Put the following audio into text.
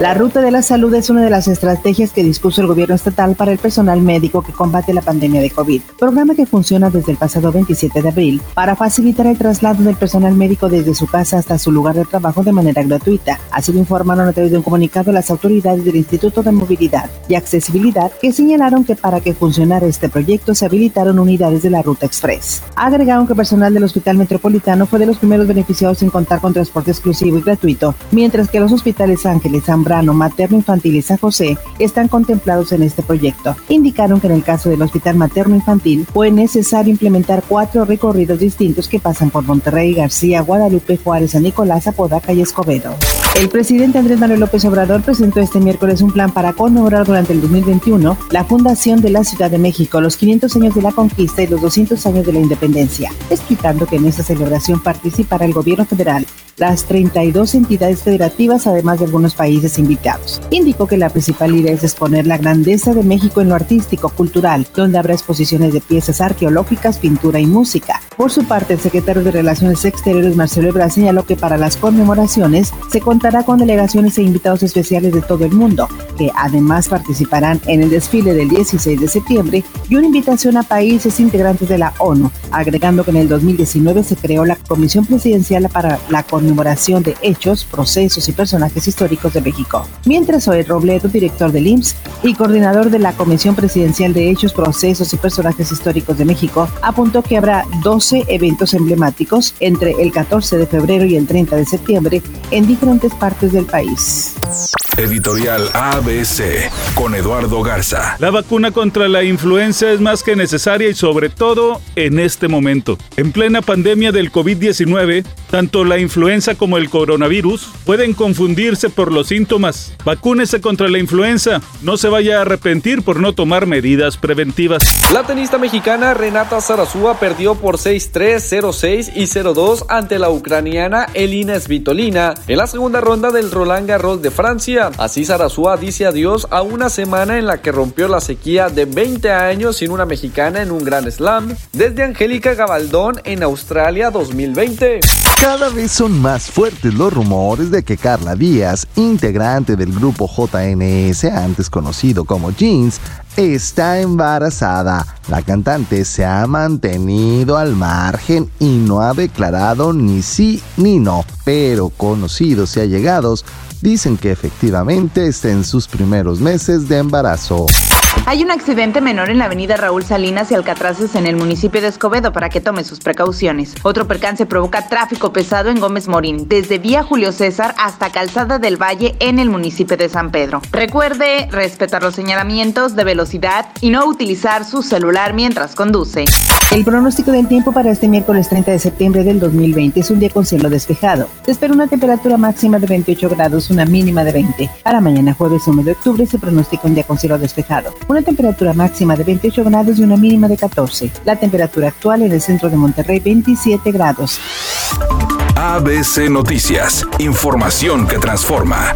La Ruta de la Salud es una de las estrategias que dispuso el gobierno estatal para el personal médico que combate la pandemia de COVID, programa que funciona desde el pasado 27 de abril para facilitar el traslado del personal médico desde su casa hasta su lugar de trabajo de manera gratuita. Así lo informaron a través de un comunicado las autoridades del Instituto de Movilidad y Accesibilidad que señalaron que para que funcionara este proyecto se habilitaron unidades de la Ruta Express. Agregaron que personal del Hospital Metropolitano fue de los primeros beneficiados en contar con transporte exclusivo y gratuito, mientras que los hospitales Ángeles, San Materno Infantil y San José están contemplados en este proyecto. Indicaron que en el caso del Hospital Materno Infantil fue necesario implementar cuatro recorridos distintos que pasan por Monterrey, García, Guadalupe, Juárez, San Nicolás, Apodaca y Escobedo. El presidente Andrés Manuel López Obrador presentó este miércoles un plan para conmemorar durante el 2021 la fundación de la Ciudad de México, los 500 años de la conquista y los 200 años de la independencia, explicando que en esta celebración participará el gobierno federal, las 32 entidades federativas, además de algunos países invitados. Indicó que la principal idea es exponer la grandeza de México en lo artístico, cultural, donde habrá exposiciones de piezas arqueológicas, pintura y música. Por su parte, el secretario de Relaciones Exteriores, Marcelo Ebrard, señaló que para las conmemoraciones se contará con delegaciones e invitados especiales de todo el mundo, que además participarán en el desfile del 16 de septiembre y una invitación a países integrantes de la ONU, agregando que en el 2019 se creó la Comisión Presidencial para la conmemoración de hechos, procesos y personajes históricos de México. Mientras Zoe Robledo, director del IMSS y coordinador de la Comisión Presidencial de Hechos, Procesos y Personajes Históricos de México, apuntó que habrá 12 eventos emblemáticos entre el 14 de febrero y el 30 de septiembre en diferentes partes del país. Editorial ABC con Eduardo Garza. La vacuna contra la influenza es más que necesaria y sobre todo en este momento. En plena pandemia del COVID-19, tanto la influenza como el coronavirus pueden confundirse por los síntomas. Vacúnese contra la influenza. No se vaya a arrepentir por no tomar medidas preventivas. La tenista mexicana Renata Zarazúa perdió por 6-3, 0-6 y 0-2 ante la ucraniana Elina Svitolina en la segunda ronda del Roland Garros de Francia. Así Sarasúa dice adiós a una semana en la que rompió la sequía de 20 años sin una mexicana en un gran slam desde Angélica Gabaldón en Australia 2020. Cada vez son más fuertes los rumores de que Carla Díaz, integrante del grupo JNS, antes conocido como Jeans, está embarazada. La cantante se ha mantenido al margen y no ha declarado ni sí ni no, pero conocidos y allegados dicen que efectivamente está en sus primeros meses de embarazo. Hay un accidente menor en la avenida Raúl Salinas y Alcatraces en el municipio de Escobedo para que tome sus precauciones. Otro percance provoca tráfico pesado en Gómez Morín, desde vía Julio César hasta Calzada del Valle en el municipio de San Pedro. Recuerde respetar los señalamientos de velocidad y no utilizar su celular mientras conduce. El pronóstico del tiempo para este miércoles 30 de septiembre del 2020 es un día con cielo despejado. Se espera una temperatura máxima de 28 grados, una mínima de 20. Para mañana jueves 1 de octubre se pronostica un día con cielo despejado una temperatura máxima de 28 grados y una mínima de 14. La temperatura actual en el centro de Monterrey 27 grados. ABC Noticias, información que transforma.